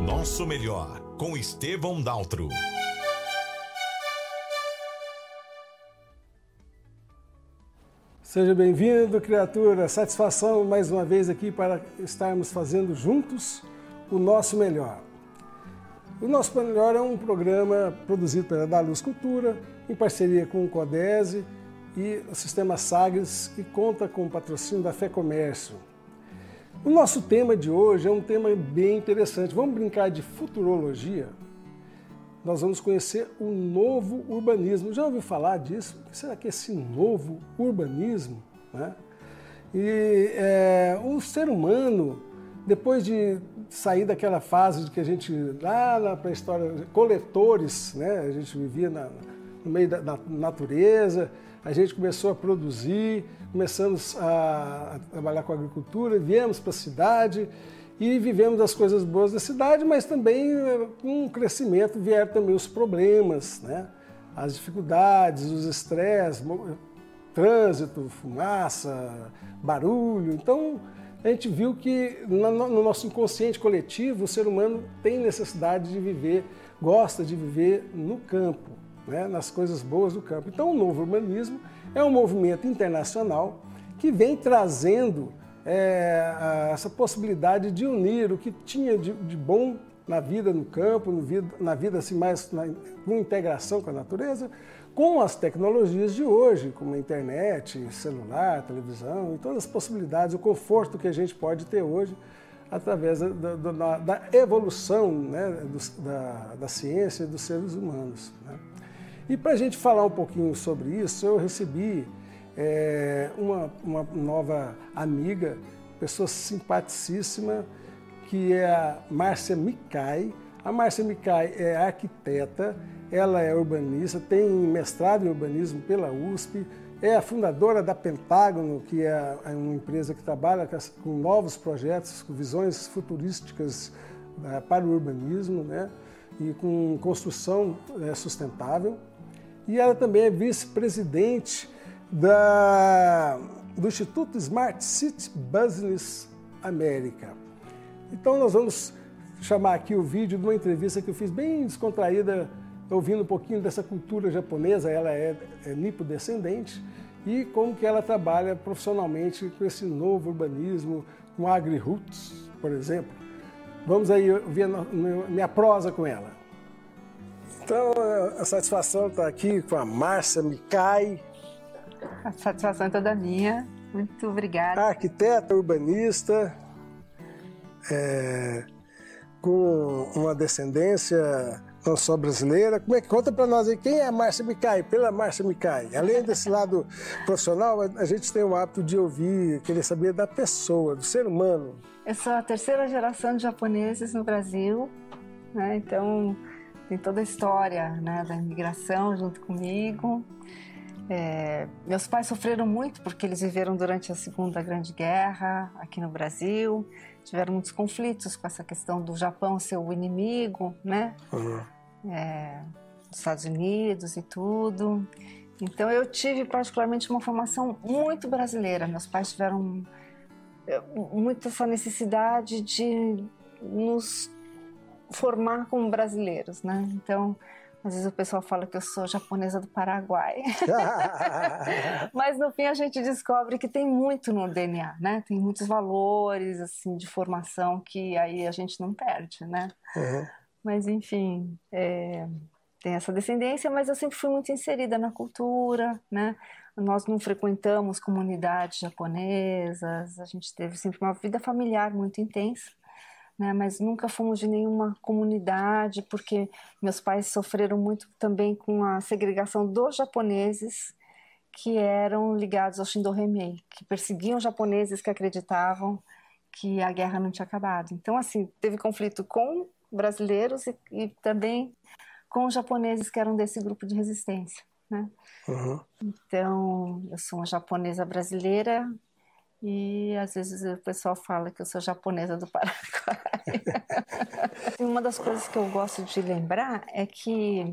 Nosso Melhor, com Estevão Daltro. Seja bem-vindo, criatura. Satisfação mais uma vez aqui para estarmos fazendo juntos o nosso melhor. O nosso melhor é um programa produzido pela Da Luz Cultura, em parceria com o Codese e o Sistema Sagres, que conta com o patrocínio da Fé Comércio. O nosso tema de hoje é um tema bem interessante. Vamos brincar de futurologia? Nós vamos conhecer o novo urbanismo. Já ouviu falar disso? O que será que é esse novo urbanismo? Né? E é, o ser humano, depois de sair daquela fase de que a gente, lá na pré-história, coletores, né? a gente vivia na, no meio da, da natureza, a gente começou a produzir, começamos a, trabalhar com agricultura, viemos para a cidade e vivemos as coisas boas da cidade, mas também eh, com o crescimento vieram também os problemas, né? as dificuldades, os estresses, trânsito, fumaça, barulho. Então, a gente viu que no nosso inconsciente coletivo o ser humano tem necessidade de viver, gosta de viver no campo né, nas coisas boas do campo. Então, o novo urbanismo é um movimento internacional que vem trazendo é, essa possibilidade de unir o que tinha de, de bom na vida no campo, no vida, na vida assim, mais na, com integração com a natureza, com as tecnologias de hoje, como a internet, celular, televisão e todas as possibilidades, o conforto que a gente pode ter hoje através da, da, da evolução né, do, da, da ciência e dos seres humanos. Né? E para a gente falar um pouquinho sobre isso, eu recebi é, uma, uma nova amiga, pessoa simpaticíssima, que é a Márcia Micai. A Márcia Micai é arquiteta, ela é urbanista, tem mestrado em urbanismo pela USP, é a fundadora da Pentágono, que é, é uma empresa que trabalha com novos projetos, com visões futurísticas né, para o urbanismo né, e com construção é, sustentável e ela também é vice-presidente do Instituto Smart City Business América. Então nós vamos chamar aqui o vídeo de uma entrevista que eu fiz bem descontraída, ouvindo um pouquinho dessa cultura japonesa, ela é, é nipo-descendente, e como que ela trabalha profissionalmente com esse novo urbanismo, com agri-roots, por exemplo. Vamos aí ver minha prosa com ela. Então, a satisfação está aqui com a Márcia Micai. A satisfação é toda minha. Muito obrigada. Arquiteta, urbanista, é, com uma descendência não só brasileira. Como é que conta para nós aí quem é a Márcia Micai? Pela Márcia Micai. Além desse lado profissional, a gente tem o hábito de ouvir, querer saber da pessoa, do ser humano. Eu sou a terceira geração de japoneses no Brasil, né? Então tem toda a história né, da imigração junto comigo. É, meus pais sofreram muito porque eles viveram durante a Segunda Grande Guerra aqui no Brasil, tiveram muitos conflitos com essa questão do Japão ser o inimigo, né? Uhum. É, dos Estados Unidos e tudo. Então eu tive particularmente uma formação muito brasileira. Meus pais tiveram é, muito essa necessidade de nos formar como brasileiros, né? Então, às vezes o pessoal fala que eu sou japonesa do Paraguai. Mas no fim a gente descobre que tem muito no DNA, né? Tem muitos valores assim de formação que aí a gente não perde, né? Uhum. Mas enfim, é, tem essa descendência, mas eu sempre fui muito inserida na cultura, né? Nós não frequentamos comunidades japonesas, a gente teve sempre uma vida familiar muito intensa né? Mas nunca fomos de nenhuma comunidade, porque meus pais sofreram muito também com a segregação dos japoneses que eram ligados ao Shindo Remei, que perseguiam japoneses que acreditavam que a guerra não tinha acabado. Então, assim, teve conflito com brasileiros e, e também com os japoneses que eram desse grupo de resistência. Né? Uhum. Então, eu sou uma japonesa brasileira e às vezes o pessoal fala que eu sou japonesa do Paraguai. Uma das coisas que eu gosto de lembrar é que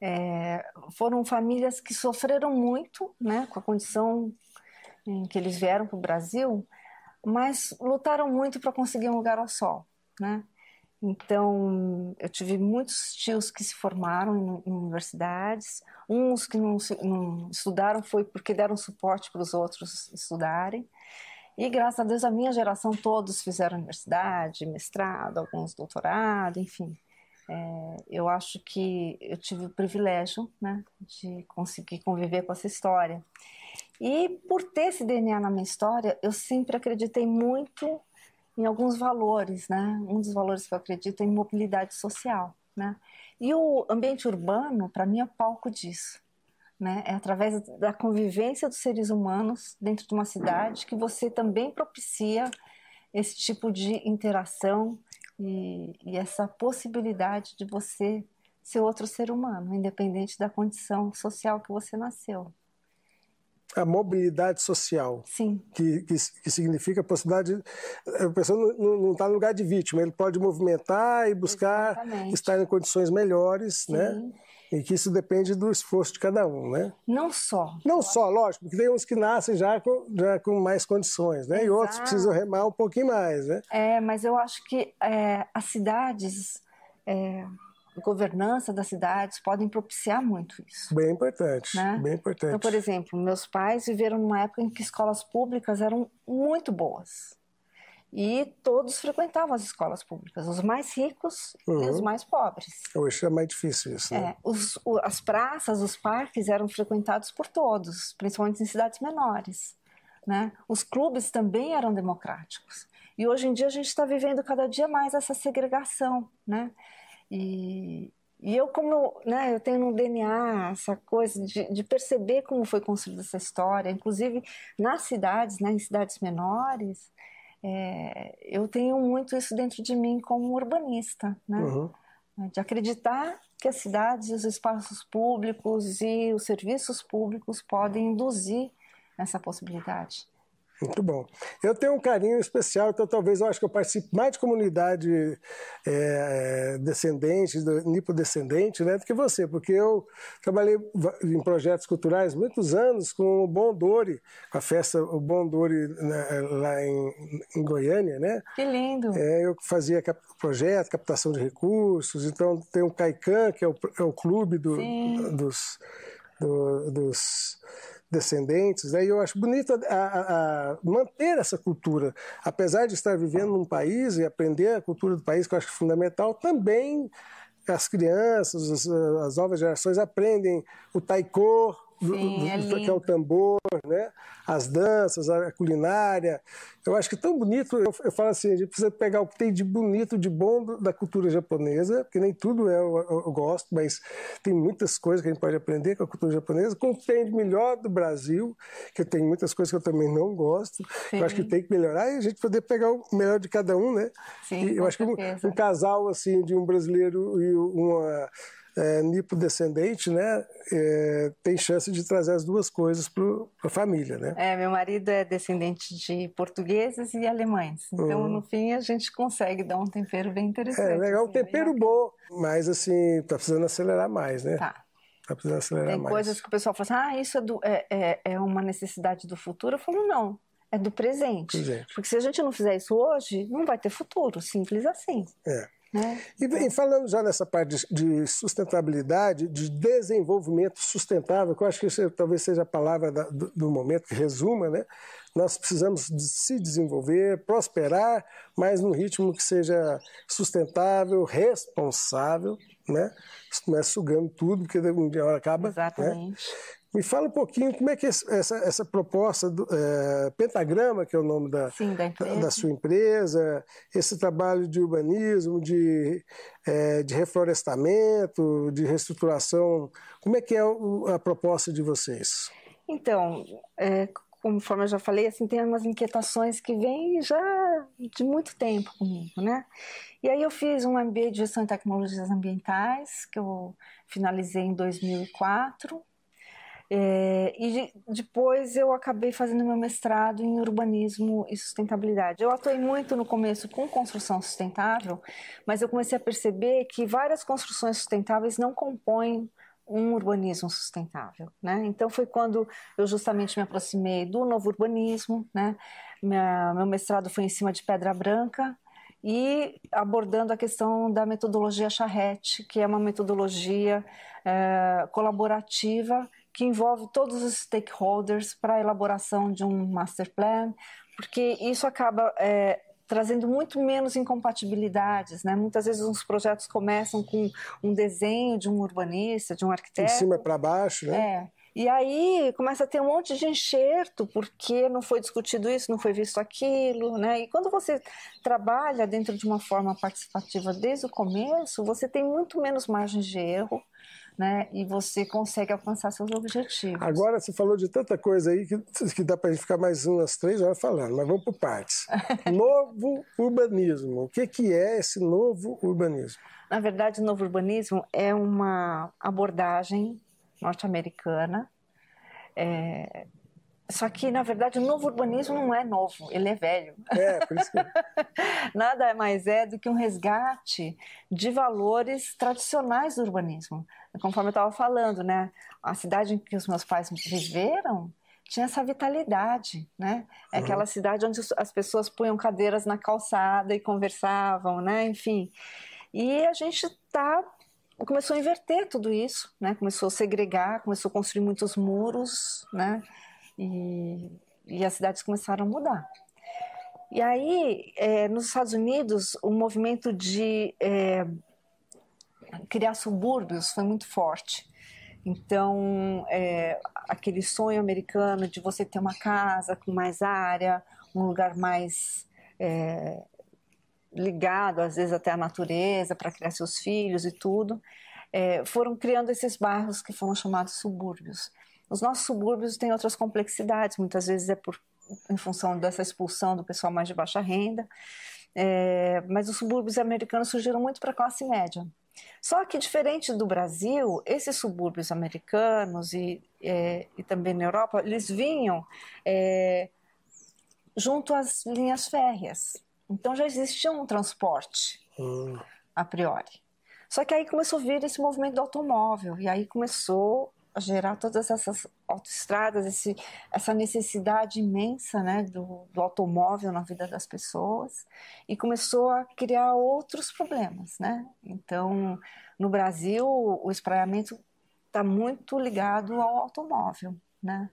é, foram famílias que sofreram muito né, com a condição em que eles vieram para o Brasil, mas lutaram muito para conseguir um lugar ao sol. Né? Então, eu tive muitos tios que se formaram em, em universidades, uns que não, não, estudaram foi porque deram suporte para os outros estudarem. E graças a Deus, a minha geração todos fizeram universidade, mestrado, alguns doutorado, enfim. É, eu acho que eu tive o privilégio né, de conseguir conviver com essa história. E por ter esse DNA na minha história, eu sempre acreditei muito em alguns valores, né? Um dos valores que eu acredito é em mobilidade social, né? E o ambiente urbano, para mim, é palco disso. Né? É através da convivência dos seres humanos dentro de uma cidade que você também propicia esse tipo de interação e, e essa possibilidade de você ser outro ser humano, independente da condição social que você nasceu a mobilidade social. Sim. Que, que, que significa a possibilidade. A pessoa não está no lugar de vítima, ele pode movimentar e buscar Exatamente. estar em condições melhores, Sim. né? E que isso depende do esforço de cada um, né? Não só. Não só, lógico, porque tem uns que nascem já com, já com mais condições, né? E outros Exato. precisam remar um pouquinho mais, né? É, mas eu acho que é, as cidades, é, governança das cidades podem propiciar muito isso. Bem importante, Né? bem importante. Então, por exemplo, meus pais viveram numa época em que escolas públicas eram muito boas. E todos frequentavam as escolas públicas, os mais ricos e Uhum. os mais pobres. Hoje é mais difícil isso, né? É, os- o- as praças, os parques eram frequentados por todos, principalmente em cidades menores. Né? Os clubes também eram democráticos. E hoje em dia a gente está vivendo cada dia mais essa segregação. Né? E, e eu, como né, eu tenho no DNA essa coisa de, de perceber como foi construída essa história, inclusive nas cidades, né, em cidades menores, é, eu tenho muito isso dentro de mim como urbanista. Né? Uhum. de acreditar que as cidades, os espaços públicos e os serviços públicos podem induzir essa possibilidade. Muito bom. Eu tenho um carinho especial, então talvez eu acho que eu participe mais de comunidade é, descendente, do- nipodescendente, né, do que você, porque eu trabalhei em projetos culturais muitos anos com o Bondori, com a festa o Bondori né, lá em, em Goiânia, né? Que lindo! É, eu fazia cap projeto, captação de recursos, então tem o CAICAN, que é o, é o clube do- Sim. dos, do- dos descendentes, né? e eu acho bonito a, a- a manter essa cultura. Apesar de estar vivendo num país e aprender a cultura do país, que eu acho fundamental, também as crianças, as, as novas gerações aprendem o taiko, Sim, é do- que é o tambor, né? as danças, a culinária. Eu acho que é tão bonito. Eu, eu falo assim, a gente precisa pegar o que tem de bonito, de bom da cultura japonesa, porque nem tudo é, eu, eu- gosto, mas tem muitas coisas que a gente pode aprender com a cultura japonesa, com o que tem de melhor do Brasil, que tem muitas coisas que eu também não gosto. Sim. Eu acho que tem que melhorar e a gente poder pegar o melhor de cada um, né? Sim, e eu acho que um, certeza. um casal assim de um brasileiro e uma é, nipo-descendente, né, é, tem chance de trazer as duas coisas para a família, né? É, meu marido é descendente de portugueses e alemães. Então, no fim, a gente consegue dar um tempero bem interessante. Uhum. É legal, um assim, tempero bem bom, mas assim, tá precisando acelerar mais, né? Tá. Tá precisando acelerar Tem mais. coisas que o pessoal fala assim, ah, isso é, do- é- é- é uma necessidade do futuro. Eu falo, não, é do presente. Presente. Porque se a gente não fizer isso hoje, não vai ter futuro, simples assim. É. Né? E, e falando já nessa parte de, de sustentabilidade, de desenvolvimento sustentável, que eu acho que isso talvez seja a palavra da- do, do momento que resuma, né? Nós precisamos de se desenvolver, prosperar, mas num ritmo que seja sustentável, responsável, né? Não é sugando tudo, porque um dia a hora acaba. Né? Me fala um pouquinho como é que essa, essa proposta do é, Pentagrama, que é o nome da, Sim, da da sua empresa, esse trabalho de urbanismo, de, é, de reflorestamento, de reestruturação, como é que é a proposta de vocês? Então, é, conforme eu já falei, assim, tem umas inquietações que vêm já de muito tempo comigo, né? E aí eu fiz um MBA de Gestão e Tecnologias Ambientais, que eu finalizei em 2004. É, e de- depois eu acabei fazendo meu mestrado em urbanismo e sustentabilidade. Eu atuei muito no começo com construção sustentável, mas eu comecei a perceber que várias construções sustentáveis não compõem um urbanismo sustentável, né? Então foi quando eu justamente me aproximei do novo urbanismo, né? Minha- meu mestrado foi em cima de Pedra Branca e abordando a questão da metodologia charrete, que é uma metodologia é, colaborativa que envolve todos os stakeholders para a elaboração de um master plan, porque isso acaba é, trazendo muito menos incompatibilidades, né? Muitas vezes os projetos começam com um desenho de um urbanista, de um arquiteto. De cima para baixo, né? É. E aí começa a ter um monte de enxerto, porque não foi discutido isso, não foi visto aquilo, né? E quando você trabalha dentro de uma forma participativa desde o começo, você tem muito menos margem de erro, né? E você consegue alcançar seus objetivos. Agora você falou de tanta coisa aí que, que dá para a gente ficar mais umas três horas falando, mas vamos por partes. novo urbanismo. O que, que é esse novo urbanismo? Na verdade, o novo urbanismo é uma abordagem norte-americana. É... Só que, na verdade, o novo urbanismo não é novo, ele é velho. É, por isso que... Nada mais é do que um resgate de valores tradicionais do urbanismo. Conforme eu estava falando, né? A cidade em que os meus pais viveram tinha essa vitalidade, né? É uhum. aquela cidade onde as pessoas punham cadeiras na calçada e conversavam, né? Enfim. E a gente está começou a inverter tudo isso, né? Começou a segregar, começou a construir muitos muros, né? E, e as cidades começaram a mudar. E aí, é, nos Estados Unidos, o movimento de é, criar subúrbios foi muito forte. Então, é, aquele sonho americano de você ter uma casa com mais área, um lugar mais é, ligado, às vezes até à natureza, para criar seus filhos e tudo, é, foram criando esses bairros que foram chamados subúrbios. Os nossos subúrbios têm outras complexidades, muitas vezes é por, em função dessa expulsão do pessoal mais de baixa renda, é, mas os subúrbios americanos surgiram muito para a classe média. Só que, diferente do Brasil, esses subúrbios americanos e, é, e também na Europa, eles vinham é, junto às linhas férreas. Então já existia um transporte hum. a priori. Só que aí começou a vir esse movimento do automóvel e aí começou gerar todas essas autoestradas, esse, essa necessidade imensa né, do, do, automóvel na vida das pessoas e começou a criar outros problemas. Né? Então, no Brasil, o espraiamento está muito ligado ao automóvel. Né?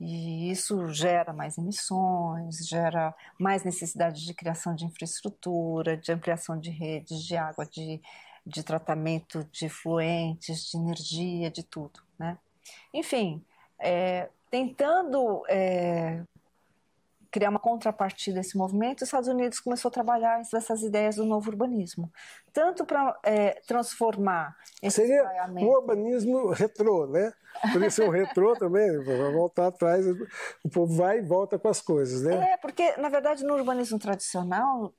E isso gera mais emissões, gera mais necessidade de criação de infraestrutura, de ampliação de redes de água, de, de tratamento de fluentes, de energia, de tudo. Né? Enfim, é, tentando é, criar uma contrapartida a esse movimento, os Estados Unidos começou a trabalhar essas ideias do novo urbanismo, tanto para é, transformar esse seria um urbanismo retrô, né? Poderia ser um retrô também, vai voltar atrás, o povo vai e volta com as coisas, né? É, porque na verdade no urbanismo tradicional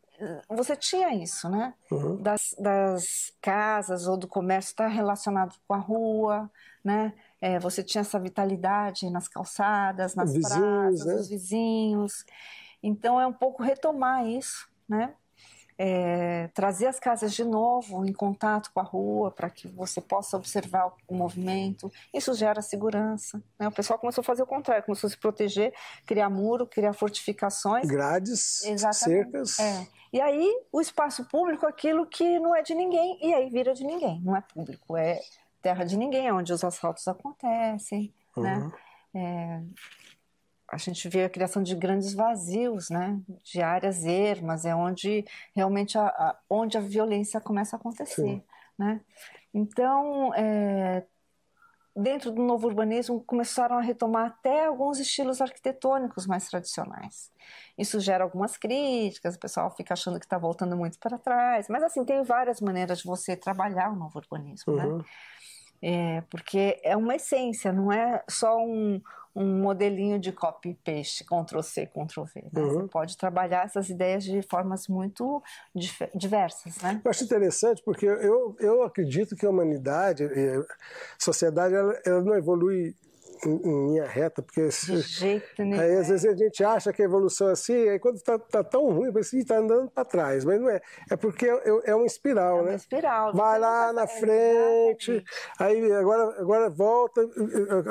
você tinha isso, né? Uhum. Das, das casas ou do comércio estar relacionado com a rua, né? É, você tinha essa vitalidade nas calçadas, nas vizinhos, praças, né? os vizinhos. Então é um pouco retomar isso, né? É, trazer as casas de novo em contato com a rua para que você possa observar o movimento. Isso gera segurança. Né? O pessoal começou a fazer o contrário, começou a se proteger, criar muro, criar fortificações. Grades, Exatamente. cercas. É. E aí o espaço público, aquilo que não é de ninguém, e aí vira de ninguém, não é público, é terra de ninguém, é onde os assaltos acontecem, né? uhum. né? É, a gente vê a criação de grandes vazios, né? De áreas ermas, é onde realmente a, a onde a violência começa a acontecer, Sim. né? Então, é, dentro do novo urbanismo começaram a retomar até alguns estilos arquitetônicos mais tradicionais. Isso gera algumas críticas, o pessoal fica achando que está voltando muito para trás, mas assim tem várias maneiras de você trabalhar o novo urbanismo, né? uhum. né? É, porque é uma essência, não é só um, um modelinho de copy-paste, Ctrl-C, Ctrl-V. Né? Uhum. Você pode trabalhar essas ideias de formas muito diversas. Né? Eu acho interessante porque eu, eu acredito que a humanidade, a sociedade, ela, ela não evolui em, em linha reta, porque De jeito aí às vezes a gente acha que a evolução é assim, aí quando está tá tão ruim, parece que está andando para trás, mas não é. É porque é, é uma espiral, É uma né? espiral. Vai lá na frente, aí agora, agora volta,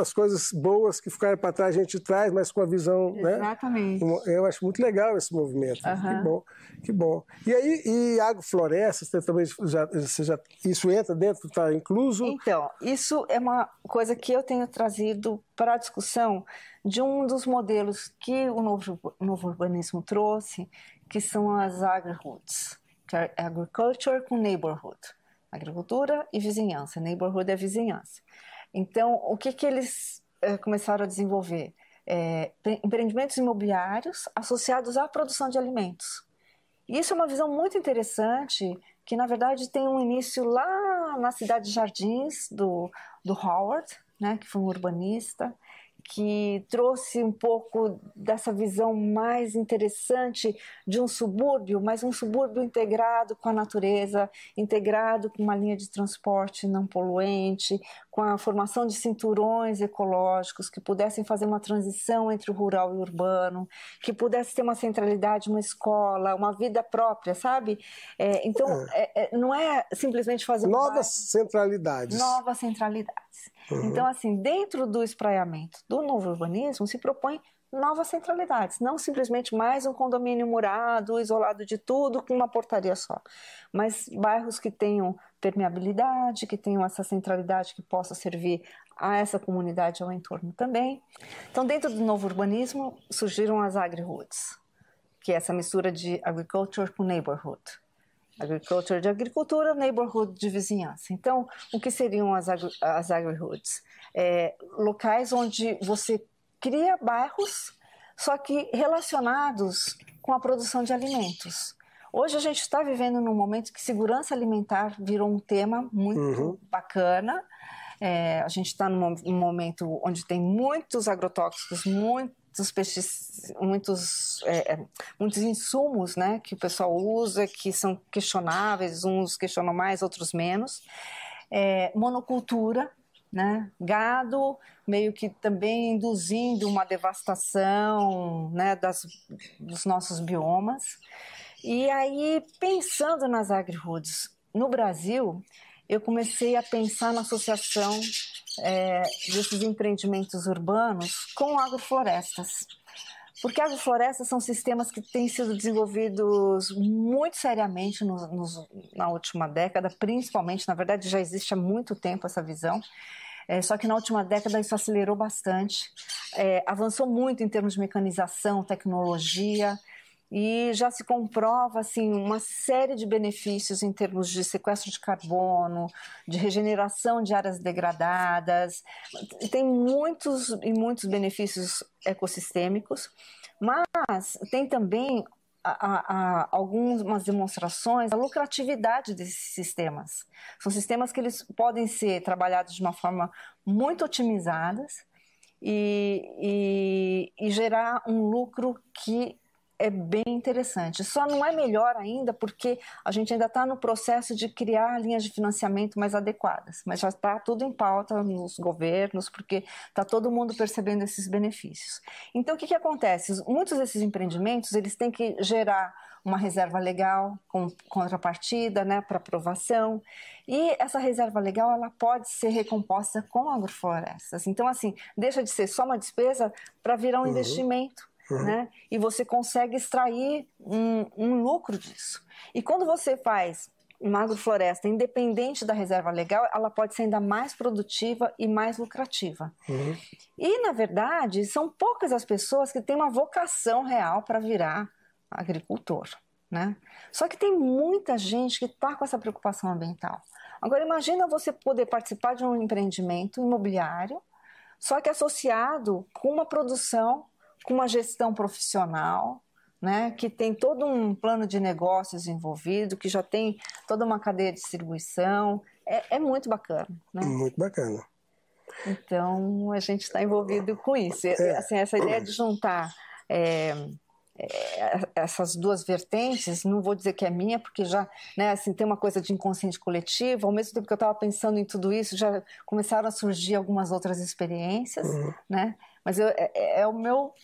as coisas boas que ficaram para trás a gente traz, mas com a visão, né? Exatamente. Eu acho muito legal esse movimento. Que bom, que bom. E aí, e agroflorestas, você também já, você já, isso entra dentro, está incluso? Então, isso é uma coisa que eu tenho trazido para a discussão de um dos modelos que o novo, novo urbanismo trouxe, que são as agri-hoods, que é agriculture com neighborhood. Agricultura e vizinhança. Neighborhood é vizinhança. Então, o que, que eles eh, começaram a desenvolver? Pre- empreendimentos imobiliários associados à produção de alimentos. E isso é uma visão muito interessante, que na verdade tem um início lá na cidade de Jardins, do, do Howard, né, que foi um urbanista, que trouxe um pouco dessa visão mais interessante de um subúrbio, mas um subúrbio integrado com a natureza, integrado com uma linha de transporte não poluente, com a formação de cinturões ecológicos que pudessem fazer uma transição entre o rural e o urbano, que pudesse ter uma centralidade, uma escola, uma vida própria, sabe? É, então, é, é, não é simplesmente fazer Novas bairro- centralidades. novas centralidades. Então, assim, dentro do espraiamento do novo urbanismo se propõe novas centralidades, não simplesmente mais um condomínio murado, isolado de tudo, com uma portaria só, mas bairros que tenham permeabilidade, que tenham essa centralidade que possa servir a essa comunidade ao entorno também. Então, dentro do novo urbanismo surgiram as agri-hoods, que é essa mistura de agriculture com neighborhood. Agriculture de agricultura, neighborhood de vizinhança. Então, o que seriam as, agri as agri-hoods? É, locais onde você cria bairros, só que relacionados com a produção de alimentos. Hoje a gente está vivendo num momento que segurança alimentar virou um tema muito Uhum. bacana. É, a gente está num, mo- num momento onde tem muitos agrotóxicos, muitos peixes, muitos, é, é, muitos insumos né, que o pessoal usa, que são questionáveis, uns questionam mais, outros menos. É, monocultura, né, gado meio que também induzindo uma devastação né, das, dos nossos biomas. E aí, pensando nas agri-hoods no Brasil, eu comecei a pensar na associação é, desses empreendimentos urbanos com agroflorestas. Porque agroflorestas são sistemas que têm sido desenvolvidos muito seriamente nos- nos- na última década, principalmente, na verdade já existe há muito tempo essa visão, é, só que na última década isso acelerou bastante, é, avançou muito em termos de mecanização, tecnologia, e já se comprova assim uma série de benefícios em termos de sequestro de carbono, de regeneração de áreas degradadas. Tem muitos e muitos benefícios ecossistêmicos, mas tem também a- a- a- algumas demonstrações da lucratividade desses sistemas. São sistemas que eles podem ser trabalhados de uma forma muito otimizadas e, e- e gerar um lucro que é bem interessante. Só não é melhor ainda porque a gente ainda está no processo de criar linhas de financiamento mais adequadas, mas já está tudo em pauta nos governos, porque está todo mundo percebendo esses benefícios. Então, o que, que acontece? Muitos desses empreendimentos eles têm que gerar uma reserva legal com contrapartida, né, para aprovação. E essa reserva legal ela pode ser recomposta com agroflorestas. Então, assim, deixa de ser só uma despesa para virar um Uhum. investimento. Né? E você consegue extrair um, um lucro disso. E quando você faz uma agrofloresta independente da reserva legal, ela pode ser ainda mais produtiva e mais lucrativa. Uhum. E, na verdade, são poucas as pessoas que têm uma vocação real para virar agricultor. Né? Só que tem muita gente que está com essa preocupação ambiental. Agora, imagina você poder participar de um empreendimento imobiliário, só que associado com uma produção, com uma gestão profissional, né, que tem todo um plano de negócios envolvido, que já tem toda uma cadeia de distribuição. É, é muito bacana. Né? Muito bacana. Então, a gente está envolvido com isso. Assim, essa ideia de juntar é, é, essas duas vertentes, não vou dizer que é minha, porque já né, assim, tem uma coisa de inconsciente coletivo, ao mesmo tempo que eu estava pensando em tudo isso, já começaram a surgir algumas outras experiências, uhum. né? Mas eu, é, é, é o meu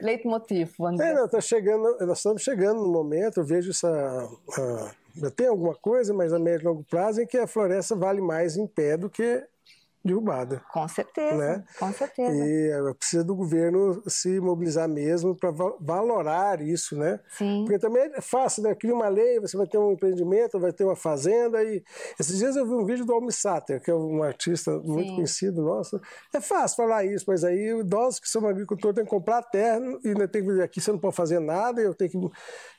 leitmotiv, vamos é, dizer. Não, tá chegando, nós estamos chegando no momento, eu vejo essa. Uh, tem alguma coisa, mas a médio e longo prazo, em que a floresta vale mais em pé do que derrubada. Com certeza, né? com certeza. E eh, precisa do governo se mobilizar mesmo para valorar isso, né? Sim. Porque também é fácil, né? Cria uma lei, você vai ter um empreendimento, vai ter uma fazenda e... Esses dias eu vi um vídeo do Almi Sater, que é um artista muito Sim. conhecido nosso. É fácil falar isso, mas aí idosos que são agricultores têm que comprar terra e ainda tem que viver aqui, você não pode fazer nada, eu tenho que...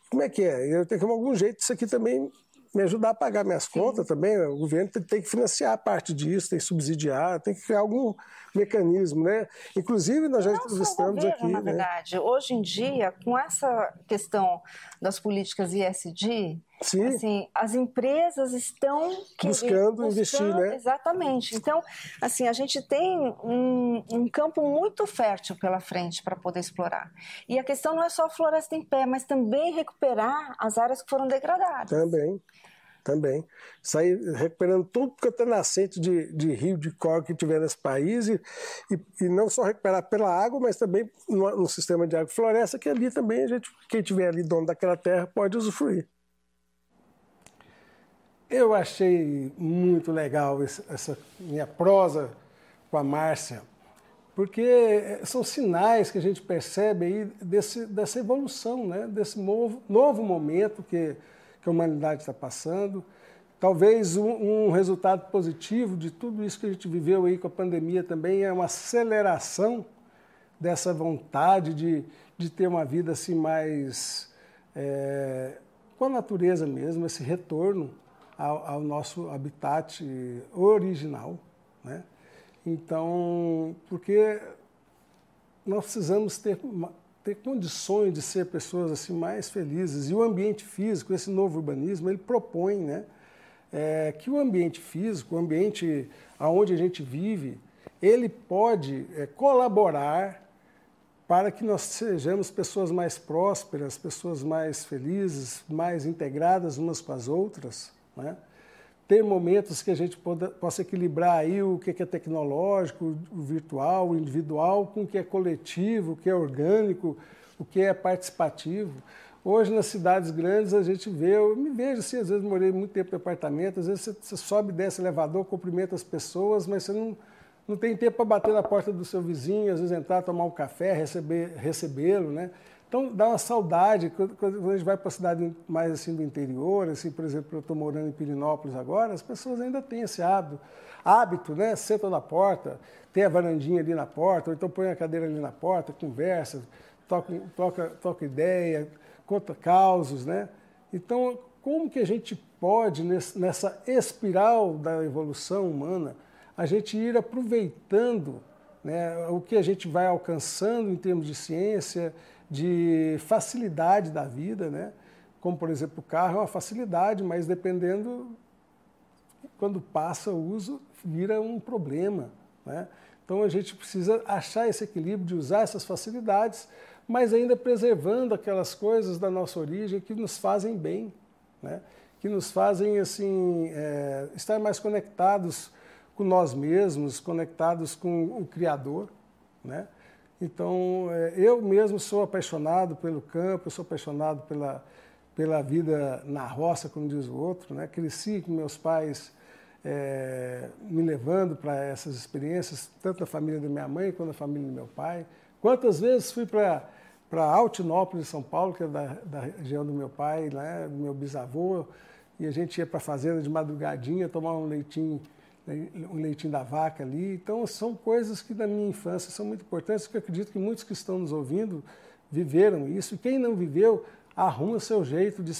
Como é que é? Eu tenho que, de algum jeito, isso aqui também me ajudar a pagar minhas Sim. contas também. Né? O governo tem que financiar parte disso, tem que subsidiar, tem que criar algum mecanismo, né? Inclusive, nós já estamos aqui. Na né? verdade, hoje em dia, com essa questão das políticas ISD, Sim. Assim, as empresas estão buscando, buscando investir, né? Exatamente. Então, assim, a gente tem um, um campo muito fértil pela frente para poder explorar. E a questão não é só a floresta em pé, mas também recuperar as áreas que foram degradadas. Também também. Sair recuperando tudo que está nascente de, de rio, de córrego que tiver nesse país e, e, e, não só recuperar pela água, mas também no, no sistema de água floresta, que ali também a gente, quem tiver ali dono daquela terra pode usufruir. Eu achei muito legal essa minha prosa com a Márcia, porque são sinais que a gente percebe aí desse, dessa evolução, né? desse novo, novo momento que que a humanidade está passando. Talvez um, um, resultado positivo de tudo isso que a gente viveu aí com a pandemia também é uma aceleração dessa vontade de, de ter uma vida assim mais é, com a natureza mesmo, esse retorno ao, ao nosso habitat original. Né? Então, porque nós precisamos ter ter condições de ser pessoas assim mais felizes. E o ambiente físico, esse novo urbanismo, ele propõe né, é, que o ambiente físico, o ambiente onde a gente vive, ele pode é, colaborar para que nós sejamos pessoas mais prósperas, pessoas mais felizes, mais integradas umas com as outras. Né? ter momentos que a gente possa equilibrar aí o que é tecnológico, o virtual, o individual, com o que é coletivo, o que é orgânico, o que é participativo. Hoje, nas cidades grandes, a gente vê, eu me vejo assim, às vezes morei muito tempo em apartamento, às vezes você, você sobe e desce elevador, cumprimenta as pessoas, mas você não, não tem tempo para bater na porta do seu vizinho, às vezes entrar, tomar um café, receber, recebê-lo, né? Então dá uma saudade quando a gente vai para a cidade mais assim do interior, assim, por exemplo, eu estou morando em Pirinópolis agora, as pessoas ainda têm esse hábito, hábito, né? Sentam na porta, tem a varandinha ali na porta, ou então põe a cadeira ali na porta, conversa, toca, toca, toca ideia, conta causos, né? Então, como que a gente pode, nessa espiral da evolução humana, a gente ir aproveitando né, o que a gente vai alcançando em termos de ciência, de facilidade da vida, né? como por exemplo o carro é uma facilidade, mas dependendo, quando passa o uso, vira um problema. Né? Então a gente precisa achar esse equilíbrio de usar essas facilidades, mas ainda preservando aquelas coisas da nossa origem que nos fazem bem, né? que nos fazem assim é, estar mais conectados com nós mesmos, conectados com o Criador. Né? Então, é, eu mesmo sou apaixonado pelo campo, eu sou apaixonado pela, pela vida na roça, como diz o outro. Né? Cresci com meus pais é, me levando para essas experiências, tanto a família da minha mãe quanto a família do meu pai. Quantas vezes fui para para Altinópolis, São Paulo, que é da, da região do meu pai, né, do meu bisavô, e a gente ia para a fazenda de madrugadinha tomar um leitinho um leitinho da vaca ali. Então, são coisas que da minha infância são muito importantes, que eu acredito que muitos que estão nos ouvindo viveram isso. E quem não viveu, arruma seu jeito de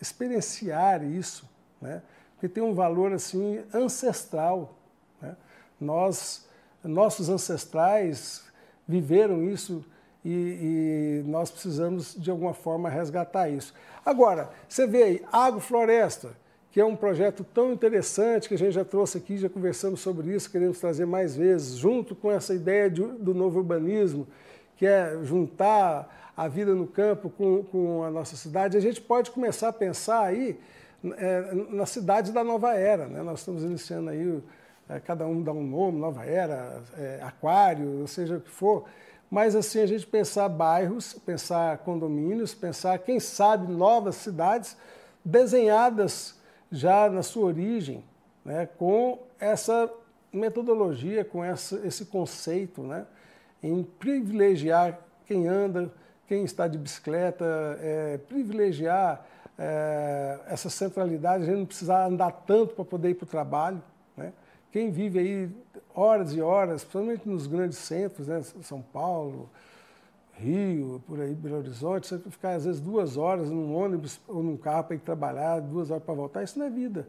experienciar isso, né? porque tem um valor assim ancestral. Né? Nós, nossos ancestrais viveram isso e, e, nós precisamos de alguma forma resgatar isso. Agora, você vê aí, agrofloresta, que é um projeto tão interessante que a gente já trouxe aqui, já conversamos sobre isso, queremos trazer mais vezes, junto com essa ideia de, do novo urbanismo, que é juntar a vida no campo com, com a nossa cidade, a gente pode começar a pensar aí é, nas cidades da nova era. Né? Nós estamos iniciando aí, é, cada um dá um nome, nova era, é, aquário, seja o que for. Mas assim, a gente pensar bairros, pensar condomínios, pensar, quem sabe, novas cidades desenhadas já na sua origem, né? com essa metodologia, com essa, esse conceito, né? em privilegiar quem anda, quem está de bicicleta, é, privilegiar é, essa centralidade, a gente não precisar andar tanto para poder ir para o trabalho. Né? Quem vive aí horas e horas, principalmente nos grandes centros, né? São Paulo, Rio, por aí, Belo Horizonte, você ficar às vezes duas horas num ônibus ou num carro para ir trabalhar, duas horas para voltar, isso não é vida.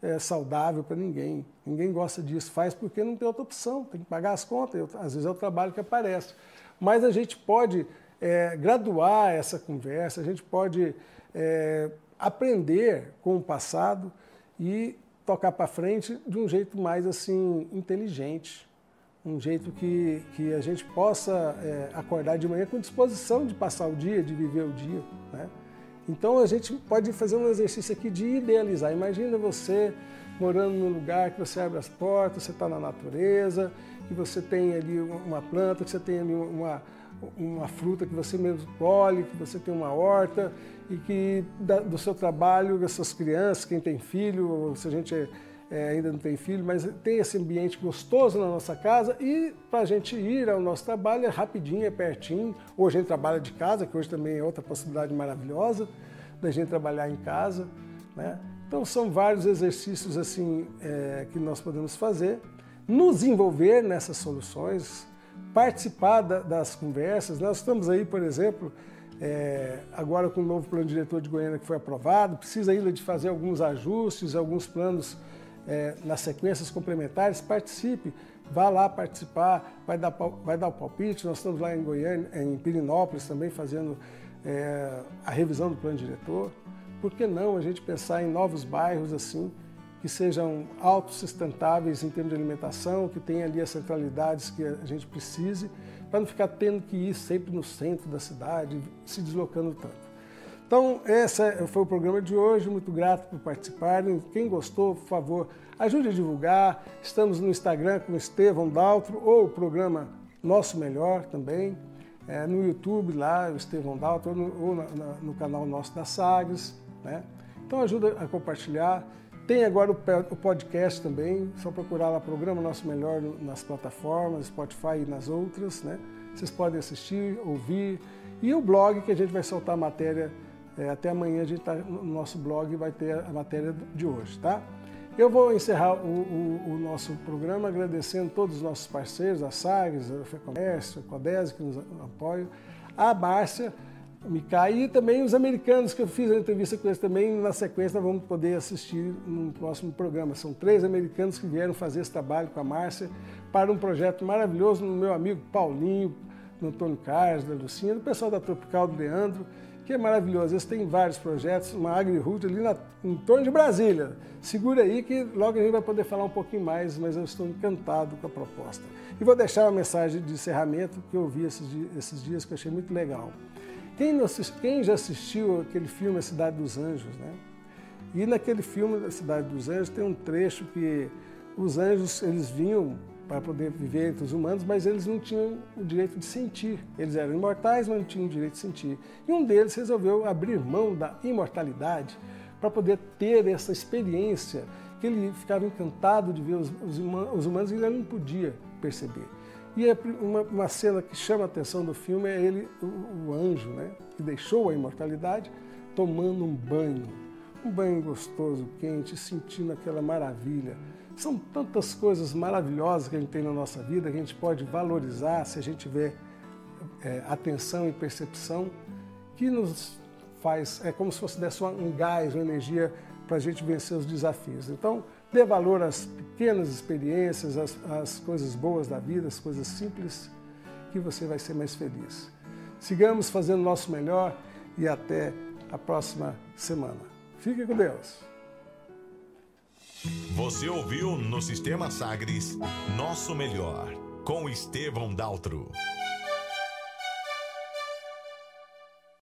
É, saudável para ninguém. Ninguém gosta disso, faz porque não tem outra opção, tem que pagar as contas, eu, às vezes é o trabalho que aparece. Mas a gente pode é, graduar essa conversa, a gente pode é, aprender com o passado e tocar para frente de um jeito mais assim inteligente, um jeito que, que a gente possa é, acordar de manhã com disposição de passar o dia, de viver o dia. Né? Então a gente pode fazer um exercício aqui de idealizar. Imagina você morando num lugar que você abre as portas, você está na natureza, que você tem ali uma planta, que você tem ali uma, uma fruta que você mesmo colhe, que você tem uma horta e que da, do seu trabalho, das suas crianças, quem tem filho, se a gente é, é, ainda não tem filho, mas tem esse ambiente gostoso na nossa casa e para a gente ir ao nosso trabalho é rapidinho, é pertinho. Hoje a gente trabalha de casa, que hoje também é outra possibilidade maravilhosa da gente trabalhar em casa. Né? Então são vários exercícios assim é, que nós podemos fazer, nos envolver nessas soluções, participar da, das conversas. Nós estamos aí, por exemplo, é, agora com o novo plano diretor de Goiânia que foi aprovado, precisa ainda de fazer alguns ajustes, alguns planos é, nas sequências complementares, participe, vá lá participar, vai dar, vai dar o palpite. Nós estamos lá em Goiânia, em Pirinópolis também fazendo é, a revisão do plano diretor. Por que não a gente pensar em novos bairros assim, que sejam autossustentáveis em termos de alimentação, que tenham ali as centralidades que a gente precise, para não ficar tendo que ir sempre no centro da cidade, se deslocando tanto. Então, esse foi o programa de hoje. Muito grato por participarem. Quem gostou, por favor, ajude a divulgar. Estamos no Instagram com Estevão Daltro ou o programa Nosso Melhor também. É, no YouTube lá, o Estevão Daltro, ou ou na, no canal nosso da Sagres. Né? Então ajuda a compartilhar. Tem agora o podcast também, só procurar lá Programa Nosso Melhor nas plataformas, Spotify e nas outras, né? Vocês podem assistir, ouvir. E o blog que a gente vai soltar matéria, é, até amanhã a gente está no nosso blog vai ter a matéria de hoje, tá? Eu vou encerrar o, o, o nosso programa agradecendo todos os nossos parceiros, a SAGS, a FEComércio, a CODES que nos apoiam, a Márcia, Micai e também os americanos, que eu fiz a entrevista com eles também, na sequência vamos poder assistir no próximo programa. São três americanos que vieram fazer esse trabalho com a Márcia para um projeto maravilhoso no meu amigo Paulinho, no Antônio Carlos, da Lucinha, do pessoal da Tropical do Leandro, que é maravilhoso. Eles têm vários projetos, uma agri-route ali na, em torno de Brasília. Segura aí que logo a gente vai poder falar um pouquinho mais, mas eu estou encantado com a proposta. E vou deixar uma mensagem de encerramento que eu vi esses, esses dias que eu achei muito legal. Quem, quem já assistiu aquele filme A Cidade dos Anjos, né? E naquele filme A Cidade dos Anjos tem um trecho que os anjos eles vinham para poder viver entre os humanos, mas eles não tinham o direito de sentir. Eles eram imortais, mas não tinham o direito de sentir. E um deles resolveu abrir mão da imortalidade para poder ter essa experiência que ele ficava encantado de ver os, os, os humanos e ele não podia perceber. E é uma, uma, cena que chama a atenção do filme é ele, o, o, anjo, né, que deixou a imortalidade, tomando um banho, um banho gostoso, quente, sentindo aquela maravilha. São tantas coisas maravilhosas que a gente tem na nossa vida que a gente pode valorizar se a gente tiver é, atenção e percepção, que nos faz, é como se fosse desse um gás, uma energia para a gente vencer os desafios. Então, Dê valor às pequenas experiências, às, às coisas boas da vida, às coisas simples, que você vai ser mais feliz. Sigamos fazendo o nosso melhor e até a próxima semana. Fique com Deus. Você ouviu no Sistema Sagres Nosso Melhor, com Estevão Daltro.